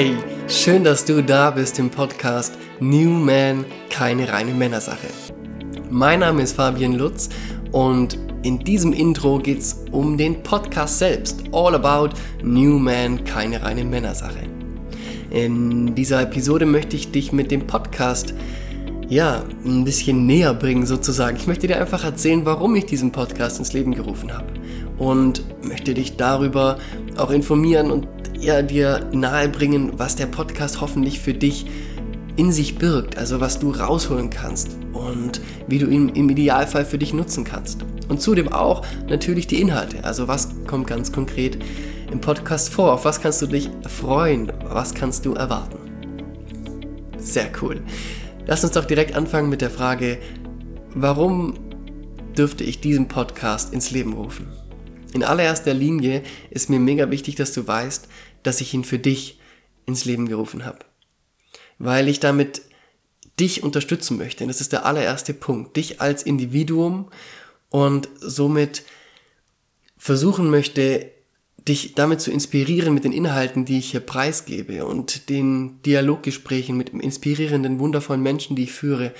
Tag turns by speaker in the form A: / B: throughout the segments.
A: Hey, schön, dass du da bist im Podcast New Man, keine reine Männersache. Mein Name ist Fabian Lutz und in diesem Intro geht es um den Podcast selbst. All about New Man, keine reine Männersache. In dieser Episode möchte ich dich mit dem Podcast ja, ein bisschen näher bringen sozusagen. Ich möchte dir einfach erzählen, warum ich diesen Podcast ins Leben gerufen habe. Und möchte dich darüber auch informieren und ja, dir nahebringen, was der Podcast hoffentlich für dich in sich birgt, also was du rausholen kannst und wie du ihn im Idealfall für dich nutzen kannst. Und zudem auch natürlich die Inhalte, also was kommt ganz konkret im Podcast vor, auf was kannst du dich freuen, was kannst du erwarten. Sehr cool. Lass uns doch direkt anfangen mit der Frage, warum dürfte ich diesen Podcast ins Leben rufen? In allererster Linie ist mir mega wichtig, dass du weißt, dass ich ihn für dich ins Leben gerufen habe. Weil ich damit dich unterstützen möchte. Und das ist der allererste Punkt. Dich als Individuum und somit versuchen möchte, dich damit zu inspirieren mit den Inhalten, die ich hier preisgebe und den Dialoggesprächen mit inspirierenden, wundervollen Menschen, die ich führe,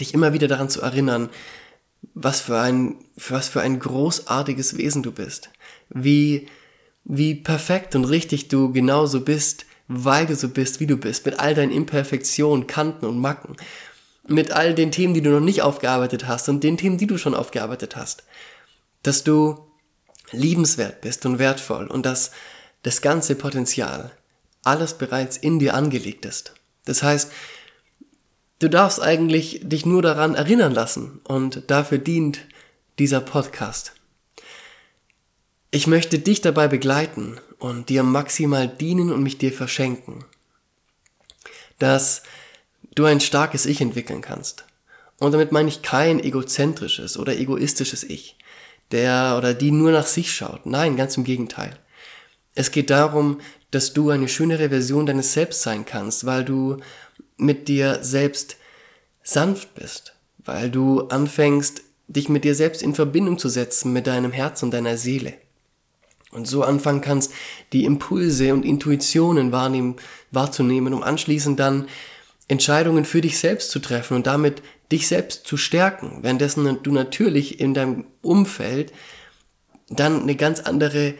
A: dich immer wieder daran zu erinnern, was für ein, was für ein großartiges Wesen du bist. Wie, wie perfekt und richtig du genauso bist, weil du so bist, wie du bist, mit all deinen Imperfektionen, Kanten und Macken, mit all den Themen, die du noch nicht aufgearbeitet hast und den Themen, die du schon aufgearbeitet hast. Dass du liebenswert bist und wertvoll und dass das ganze Potenzial, alles bereits in dir angelegt ist. Das heißt, du darfst eigentlich dich nur daran erinnern lassen und dafür dient dieser Podcast. Ich möchte dich dabei begleiten und dir maximal dienen und mich dir verschenken, dass du ein starkes Ich entwickeln kannst. Und damit meine ich kein egozentrisches oder egoistisches Ich, der oder die nur nach sich schaut. Nein, ganz im Gegenteil. Es geht darum, dass du eine schönere Version deines Selbst sein kannst, weil du mit dir selbst sanft bist, weil du anfängst, dich mit dir selbst in Verbindung zu setzen, mit deinem Herz und deiner Seele. Und so anfangen kannst, die Impulse und Intuitionen wahrnehmen, wahrzunehmen, um anschließend dann Entscheidungen für dich selbst zu treffen und damit dich selbst zu stärken, währenddessen du natürlich in deinem Umfeld dann eine ganz andere,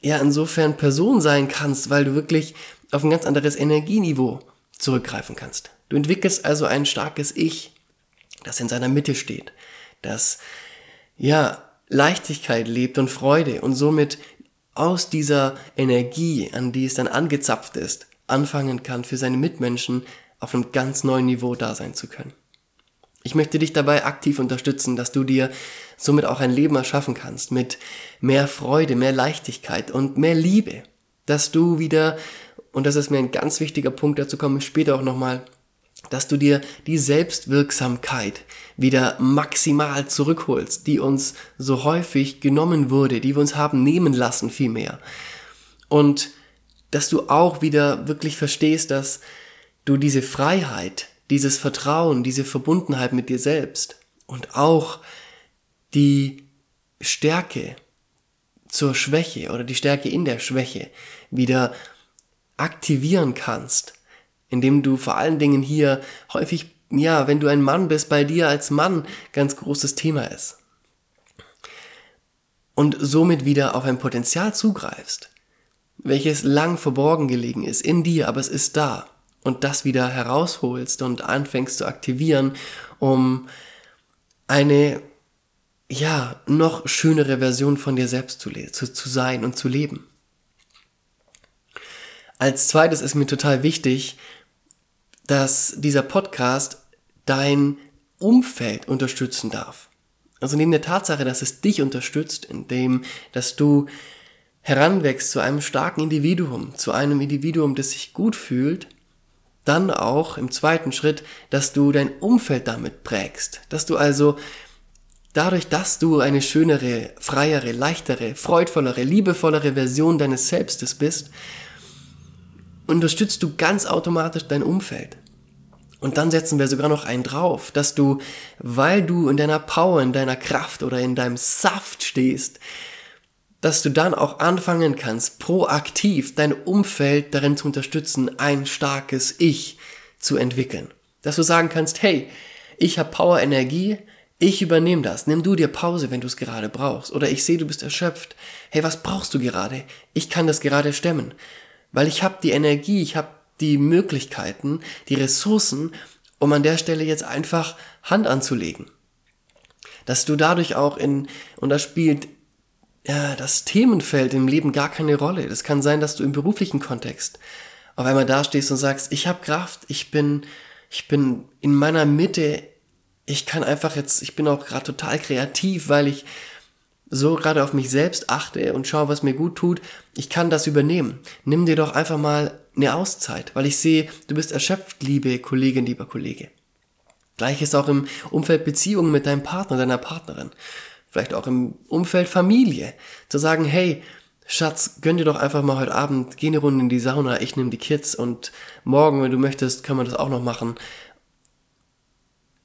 A: ja, insofern Person sein kannst, weil du wirklich auf ein ganz anderes Energieniveau zurückgreifen kannst. Du entwickelst also ein starkes Ich, das in seiner Mitte steht, das, ja, Leichtigkeit lebt und Freude und somit aus dieser Energie, an die es dann angezapft ist, anfangen kann, für seine Mitmenschen auf einem ganz neuen Niveau da sein zu können. Ich möchte dich dabei aktiv unterstützen, dass du dir somit auch ein Leben erschaffen kannst mit mehr Freude, mehr Leichtigkeit und mehr Liebe. Dass du wieder, und das ist mir ein ganz wichtiger Punkt, dazu komme ich später auch nochmal, dass du dir die Selbstwirksamkeit wieder maximal zurückholst, die uns so häufig genommen wurde, die wir uns haben nehmen lassen vielmehr. Und dass du auch wieder wirklich verstehst, dass du diese Freiheit, dieses Vertrauen, diese Verbundenheit mit dir selbst und auch die Stärke zur Schwäche oder die Stärke in der Schwäche wieder aktivieren kannst, indem du vor allen Dingen hier häufig, ja, wenn du ein Mann bist, bei dir als Mann ganz großes Thema ist. Und somit wieder auf ein Potenzial zugreifst, welches lang verborgen gelegen ist in dir, aber es ist da und das wieder herausholst und anfängst zu aktivieren, um eine ja noch schönere Version von dir selbst zu, zu, zu sein und zu leben. Als zweites ist mir total wichtig, dass dieser Podcast dein Umfeld unterstützen darf. Also neben der Tatsache, dass es dich unterstützt, indem, dass du heranwächst zu einem starken Individuum, zu einem Individuum, das sich gut fühlt, dann auch im zweiten Schritt, dass du dein Umfeld damit prägst, dass du also dadurch, dass du eine schönere, freiere, leichtere, freudvollere, liebevollere Version deines Selbstes bist, unterstützt du ganz automatisch dein Umfeld. Und dann setzen wir sogar noch einen drauf, dass du, weil du in deiner Power, in deiner Kraft oder in deinem Saft stehst, dass du dann auch anfangen kannst, proaktiv dein Umfeld darin zu unterstützen, ein starkes Ich zu entwickeln. Dass du sagen kannst, hey, ich habe Power, Energie, ich übernehme das. Nimm du dir Pause, wenn du es gerade brauchst. Oder ich sehe, du bist erschöpft. Hey, was brauchst du gerade? Ich kann das gerade stemmen. Weil ich habe die Energie, ich habe die Möglichkeiten, die Ressourcen, um an der Stelle jetzt einfach Hand anzulegen. Dass du dadurch auch in, und da spielt ja, das Themenfeld im Leben gar keine Rolle. Das kann sein, dass du im beruflichen Kontext auf einmal dastehst und sagst, ich habe Kraft, ich bin, ich bin in meiner Mitte, ich kann einfach jetzt, ich bin auch gerade total kreativ, weil ich so gerade auf mich selbst achte und schaue, was mir gut tut. Ich kann das übernehmen. Nimm dir doch einfach mal eine Auszeit, weil ich sehe, du bist erschöpft, liebe Kollegin, lieber Kollege. Gleiches auch im Umfeld Beziehungen mit deinem Partner, deiner Partnerin vielleicht auch im Umfeld Familie, zu sagen, hey, Schatz, gönn dir doch einfach mal heute Abend, geh eine Runde in die Sauna, ich nehme die Kids und morgen, wenn du möchtest, können wir das auch noch machen.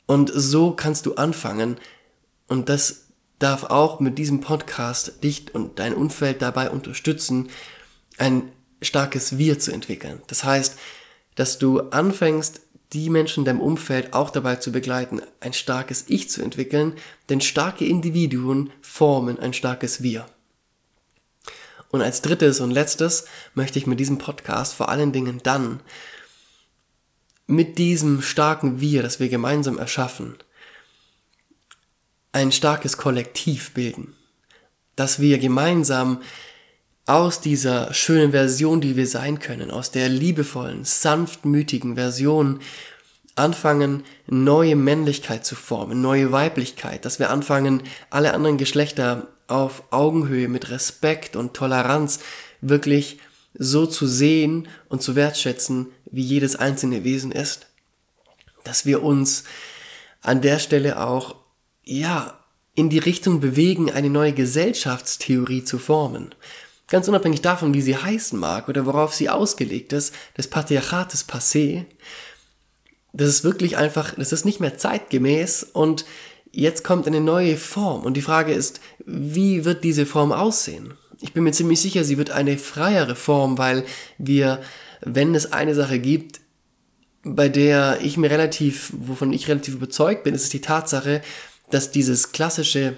A: Und so kannst du anfangen und das darf auch mit diesem Podcast dich und dein Umfeld dabei unterstützen, ein starkes Wir zu entwickeln. Das heißt, dass du anfängst, die Menschen in deinem Umfeld auch dabei zu begleiten, ein starkes Ich zu entwickeln, denn starke Individuen formen ein starkes Wir. Und als drittes und letztes möchte ich mit diesem Podcast vor allen Dingen dann mit diesem starken Wir, das wir gemeinsam erschaffen, ein starkes Kollektiv bilden, dass wir gemeinsam aus dieser schönen Version, die wir sein können, aus der liebevollen, sanftmütigen Version anfangen, neue Männlichkeit zu formen, neue Weiblichkeit, dass wir anfangen, alle anderen Geschlechter auf Augenhöhe mit Respekt und Toleranz wirklich so zu sehen und zu wertschätzen, wie jedes einzelne Wesen ist. Dass wir uns an der Stelle auch, ja, in die Richtung bewegen, eine neue Gesellschaftstheorie zu formen ganz unabhängig davon, wie sie heißen mag oder worauf sie ausgelegt ist, das Patriarchat ist passé. Das ist wirklich einfach, das ist nicht mehr zeitgemäß und jetzt kommt eine neue Form. Und die Frage ist, wie wird diese Form aussehen? Ich bin mir ziemlich sicher, sie wird eine freiere Form, weil wir, wenn es eine Sache gibt, bei der ich mir relativ, wovon ich relativ überzeugt bin, ist es die Tatsache, dass dieses klassische,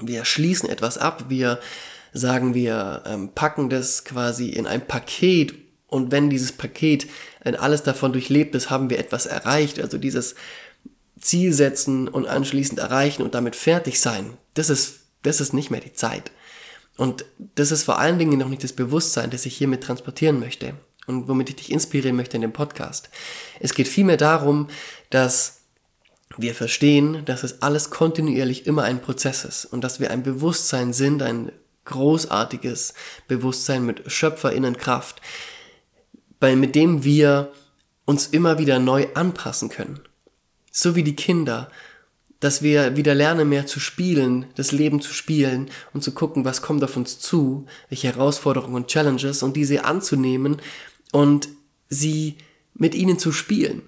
A: wir schließen etwas ab, wir sagen wir, ähm, packen das quasi in ein Paket und wenn dieses Paket, alles davon durchlebt ist, haben wir etwas erreicht. Also dieses Ziel setzen und anschließend erreichen und damit fertig sein, das ist, das ist nicht mehr die Zeit. Und das ist vor allen Dingen noch nicht das Bewusstsein, das ich hiermit transportieren möchte und womit ich dich inspirieren möchte in dem Podcast. Es geht vielmehr darum, dass wir verstehen, dass es alles kontinuierlich immer ein Prozess ist und dass wir ein Bewusstsein sind, ein großartiges Bewusstsein mit Schöpferinnenkraft, bei, mit dem wir uns immer wieder neu anpassen können. So wie die Kinder, dass wir wieder lernen, mehr zu spielen, das Leben zu spielen und zu gucken, was kommt auf uns zu, welche Herausforderungen und Challenges und diese anzunehmen und sie mit ihnen zu spielen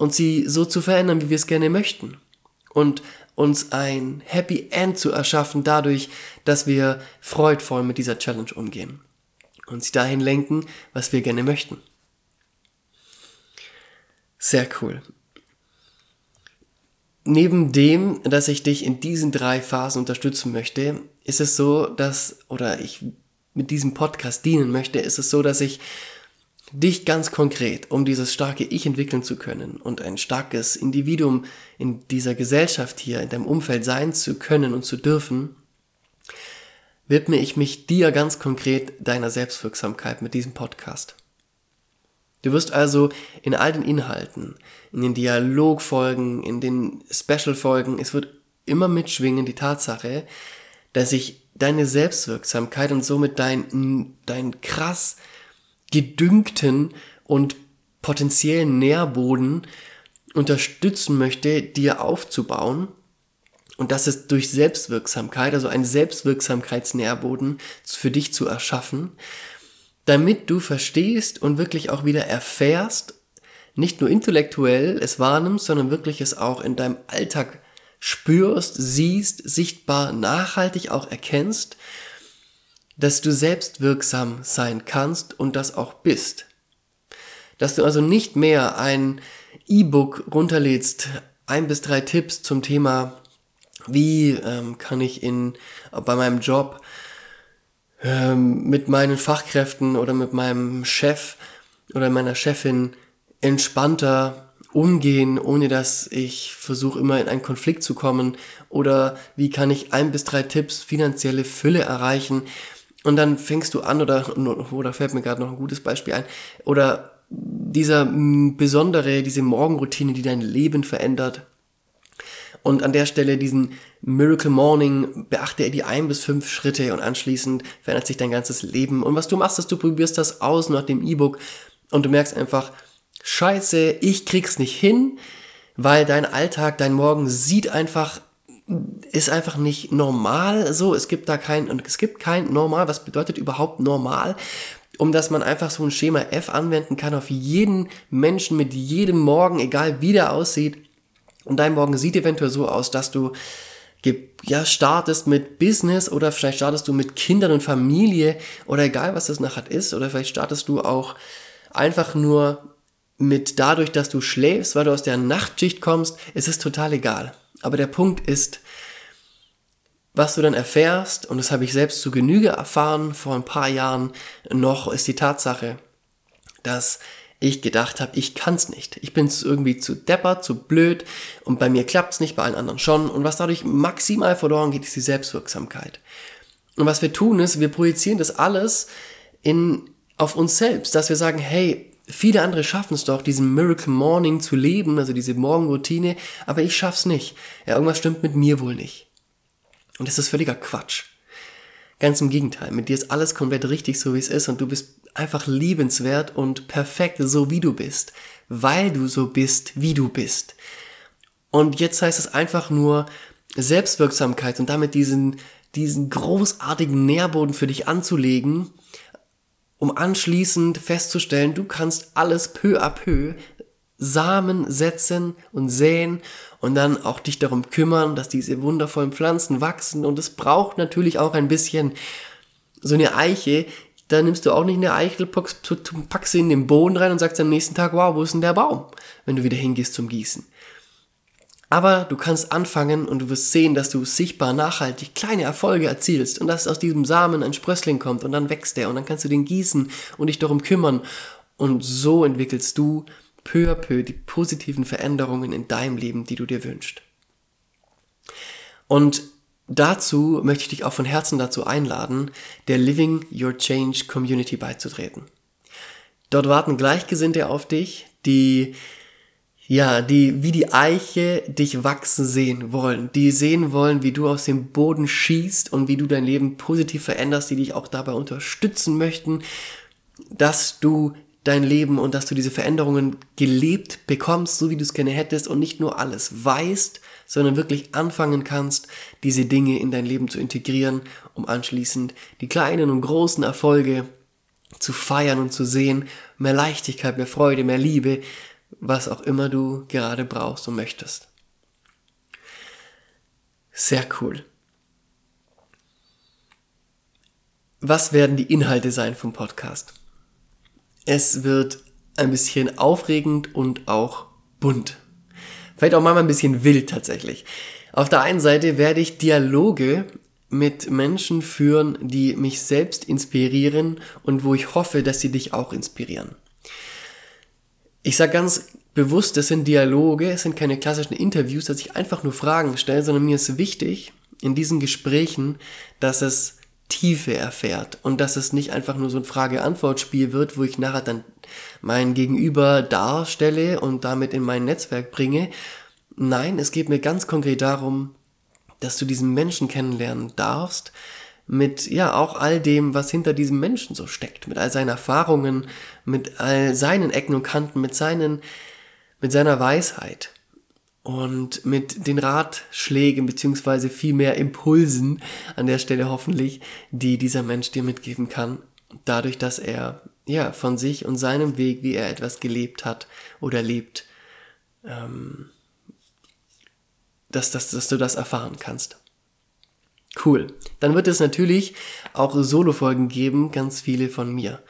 A: und sie so zu verändern, wie wir es gerne möchten. Und uns ein Happy End zu erschaffen, dadurch, dass wir freudvoll mit dieser Challenge umgehen und sie dahin lenken, was wir gerne möchten. Sehr cool. Neben dem, dass ich dich in diesen drei Phasen unterstützen möchte, ist es so, dass, oder ich mit diesem Podcast dienen möchte, ist es so, dass ich dich ganz konkret, um dieses starke Ich entwickeln zu können und ein starkes Individuum in dieser Gesellschaft hier, in deinem Umfeld sein zu können und zu dürfen, widme ich mich dir ganz konkret deiner Selbstwirksamkeit mit diesem Podcast. Du wirst also in all den Inhalten, in den Dialogfolgen, in den Special-Folgen, es wird immer mitschwingen die Tatsache, dass ich deine Selbstwirksamkeit und somit dein, dein krass gedüngten und potenziellen Nährboden unterstützen möchte, dir aufzubauen. Und das ist durch Selbstwirksamkeit, also ein Selbstwirksamkeitsnährboden für dich zu erschaffen, damit du verstehst und wirklich auch wieder erfährst, nicht nur intellektuell es wahrnimmst, sondern wirklich es auch in deinem spürst, siehst, sichtbar, nachhaltig auch erkennst, dass du selbst wirksam sein kannst und das auch bist. Dass du also nicht mehr ein E-Book runterlädst, ein bis drei Tipps zum Thema, wie ähm, kann ich in, bei meinem Job ähm, mit meinen Fachkräften oder mit meinem Chef oder meiner Chefin entspannter umgehen, ohne dass ich versuche immer in einen Konflikt zu kommen oder wie kann ich ein bis drei Tipps finanzielle Fülle erreichen und dann fängst du an oder oder fällt mir gerade noch ein gutes Beispiel ein. Oder dieser besondere diese Morgenroutine, die dein Leben verändert. Und an der Stelle diesen Miracle Morning beachte er die ein bis fünf Schritte und anschließend verändert sich dein ganzes Leben. Und was du machst, ist du probierst das aus nach dem E-Book und du merkst einfach Scheiße, ich krieg's nicht hin, weil dein Alltag, dein Morgen sieht einfach, ist einfach nicht normal so. Es gibt da kein, und es gibt kein normal. Was bedeutet überhaupt normal? Um dass man einfach so ein Schema F anwenden kann auf jeden Menschen mit jedem Morgen, egal wie der aussieht. Und dein Morgen sieht eventuell so aus, dass du ja, startest mit Business oder vielleicht startest du mit Kindern und Familie oder egal was das nachher ist oder vielleicht startest du auch einfach nur mit dadurch, dass du schläfst, weil du aus der Nachtschicht kommst, ist es total egal. Aber der Punkt ist, was du dann erfährst, und das habe ich selbst zu Genüge erfahren vor ein paar Jahren noch, ist die Tatsache, dass ich gedacht habe, ich kann's nicht. Ich bin irgendwie zu deppert, zu blöd und bei mir klappt's nicht, bei allen anderen schon. Und was dadurch maximal verloren geht, ist die Selbstwirksamkeit. Und was wir tun ist, wir projizieren das alles in, auf uns selbst, dass wir sagen, hey, Viele andere schaffen es doch, diesen Miracle Morning zu leben, also diese Morgenroutine, aber ich schaff's nicht. Ja, irgendwas stimmt mit mir wohl nicht. Und das ist völliger Quatsch. Ganz im Gegenteil, mit dir ist alles komplett richtig, so wie es ist, und du bist einfach liebenswert und perfekt, so wie du bist, weil du so bist, wie du bist. Und jetzt heißt es einfach nur Selbstwirksamkeit und damit diesen, diesen großartigen Nährboden für dich anzulegen, um anschließend festzustellen, du kannst alles peu à peu Samen setzen und säen und dann auch dich darum kümmern, dass diese wundervollen Pflanzen wachsen. Und es braucht natürlich auch ein bisschen so eine Eiche. Da nimmst du auch nicht eine Eichel, packst sie in den Boden rein und sagst am nächsten Tag, wow, wo ist denn der Baum? Wenn du wieder hingehst zum Gießen. Aber du kannst anfangen und du wirst sehen, dass du sichtbar nachhaltig kleine Erfolge erzielst und dass aus diesem Samen ein Sprössling kommt und dann wächst der und dann kannst du den gießen und dich darum kümmern. Und so entwickelst du peu à peu die positiven Veränderungen in deinem Leben, die du dir wünschst. Und dazu möchte ich dich auch von Herzen dazu einladen, der Living Your Change Community beizutreten. Dort warten Gleichgesinnte auf dich, die ja, die wie die Eiche dich wachsen sehen wollen, die sehen wollen, wie du aus dem Boden schießt und wie du dein Leben positiv veränderst, die dich auch dabei unterstützen möchten, dass du dein Leben und dass du diese Veränderungen gelebt bekommst, so wie du es gerne hättest und nicht nur alles weißt, sondern wirklich anfangen kannst, diese Dinge in dein Leben zu integrieren, um anschließend die kleinen und großen Erfolge zu feiern und zu sehen, mehr Leichtigkeit, mehr Freude, mehr Liebe, was auch immer du gerade brauchst und möchtest. Sehr cool. Was werden die Inhalte sein vom Podcast? Es wird ein bisschen aufregend und auch bunt. Vielleicht auch mal ein bisschen wild tatsächlich. Auf der einen Seite werde ich Dialoge mit Menschen führen, die mich selbst inspirieren und wo ich hoffe, dass sie dich auch inspirieren. Ich sage ganz bewusst, das sind Dialoge, es sind keine klassischen Interviews, dass ich einfach nur Fragen stelle, sondern mir ist wichtig in diesen Gesprächen, dass es Tiefe erfährt und dass es nicht einfach nur so ein Frage-Antwort-Spiel wird, wo ich nachher dann mein Gegenüber darstelle und damit in mein Netzwerk bringe. Nein, es geht mir ganz konkret darum, dass du diesen Menschen kennenlernen darfst, mit ja auch all dem, was hinter diesem Menschen so steckt, mit all seinen Erfahrungen, mit all seinen Ecken und Kanten, mit seinen, mit seiner Weisheit und mit den Ratschlägen beziehungsweise vielmehr Impulsen an der Stelle hoffentlich, die dieser Mensch dir mitgeben kann, dadurch, dass er ja von sich und seinem Weg, wie er etwas gelebt hat oder lebt, ähm, dass, dass, dass du das erfahren kannst. Cool. Dann wird es natürlich auch Solo-Folgen geben, ganz viele von mir.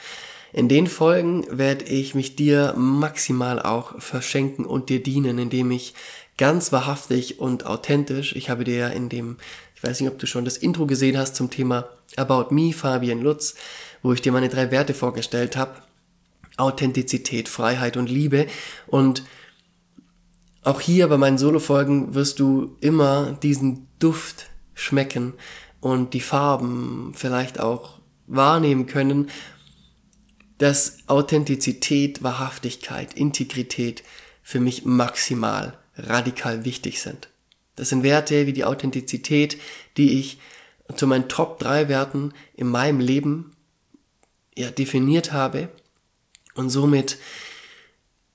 A: In den Folgen werde ich mich dir maximal auch verschenken und dir dienen, indem ich ganz wahrhaftig und authentisch, ich habe dir ja in dem, ich weiß nicht, ob du schon das Intro gesehen hast zum Thema About Me, Fabian Lutz, wo ich dir meine drei Werte vorgestellt habe. Authentizität, Freiheit und Liebe. Und auch hier bei meinen Solo-Folgen wirst du immer diesen Duft schmecken und die Farben vielleicht auch wahrnehmen können dass Authentizität, Wahrhaftigkeit, Integrität für mich maximal radikal wichtig sind. Das sind Werte wie die Authentizität, die ich zu meinen Top 3 Werten in meinem Leben ja, definiert habe und somit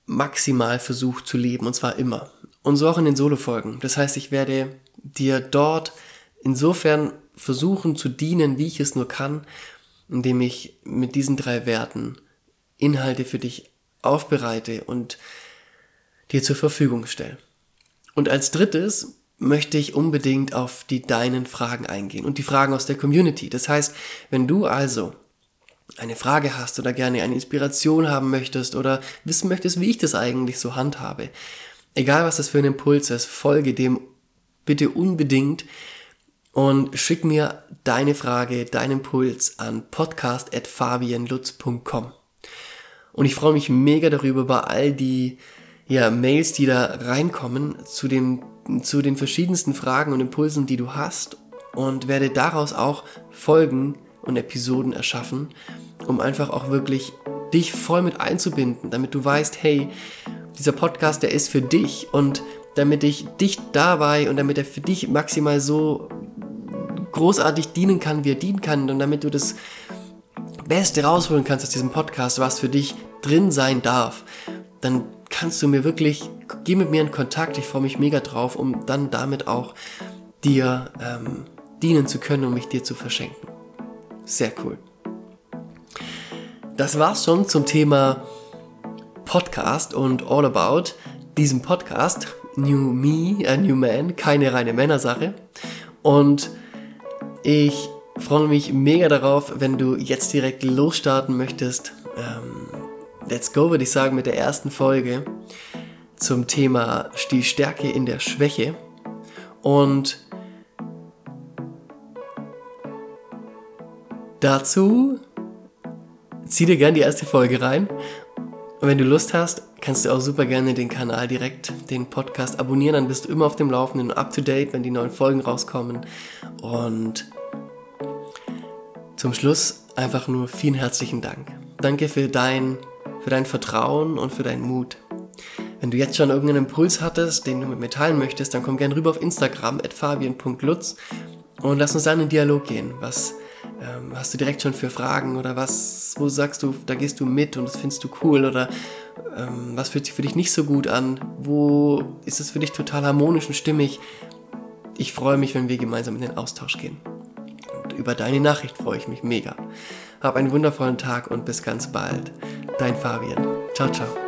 A: maximal versucht zu leben und zwar immer. Und so auch in den Solo-Folgen. Das heißt, ich werde dir dort insofern versuchen zu dienen, wie ich es nur kann indem ich mit diesen drei Werten Inhalte für dich aufbereite und dir zur Verfügung stelle. Und als drittes möchte ich unbedingt auf die deinen Fragen eingehen und die Fragen aus der Community. Das heißt, wenn du also eine Frage hast oder gerne eine Inspiration haben möchtest oder wissen möchtest, wie ich das eigentlich so handhabe, egal was das für ein Impuls ist, folge dem bitte unbedingt und schick mir deine Frage, deinen Impuls an podcast.fabienlutz.com. Und ich freue mich mega darüber bei all die ja, Mails, die da reinkommen zu den, zu den verschiedensten Fragen und Impulsen, die du hast und werde daraus auch Folgen und Episoden erschaffen, um einfach auch wirklich dich voll mit einzubinden, damit du weißt, hey, dieser Podcast, der ist für dich und damit ich dich dabei und damit er für dich maximal so großartig dienen kann, wie er dienen kann und damit du das Beste rausholen kannst aus diesem Podcast, was für dich drin sein darf, dann kannst du mir wirklich, geh mit mir in Kontakt, ich freue mich mega drauf, um dann damit auch dir ähm, dienen zu können und mich dir zu verschenken. Sehr cool. Das war's schon zum Thema Podcast und All About diesem Podcast. New Me, a New Man, keine reine Männersache. Und ich freue mich mega darauf, wenn du jetzt direkt losstarten möchtest. Ähm, let's go, würde ich sagen, mit der ersten Folge zum Thema die Stärke in der Schwäche. Und dazu zieh dir gerne die erste Folge rein. Und wenn du Lust hast, kannst du auch super gerne den Kanal direkt, den Podcast abonnieren. Dann bist du immer auf dem Laufenden und up to date, wenn die neuen Folgen rauskommen. Und zum Schluss einfach nur vielen herzlichen Dank. Danke für dein, für dein Vertrauen und für deinen Mut. Wenn du jetzt schon irgendeinen Impuls hattest, den du mit mir teilen möchtest, dann komm gerne rüber auf Instagram at fabian.lutz und lass uns dann in den Dialog gehen. Was ähm, hast du direkt schon für Fragen oder was, wo sagst du, da gehst du mit und das findest du cool oder ähm, was fühlt sich für dich nicht so gut an? Wo ist es für dich total harmonisch und stimmig? Ich freue mich, wenn wir gemeinsam in den Austausch gehen über deine Nachricht freue ich mich mega. Hab einen wundervollen Tag und bis ganz bald. Dein Fabian. Ciao, ciao.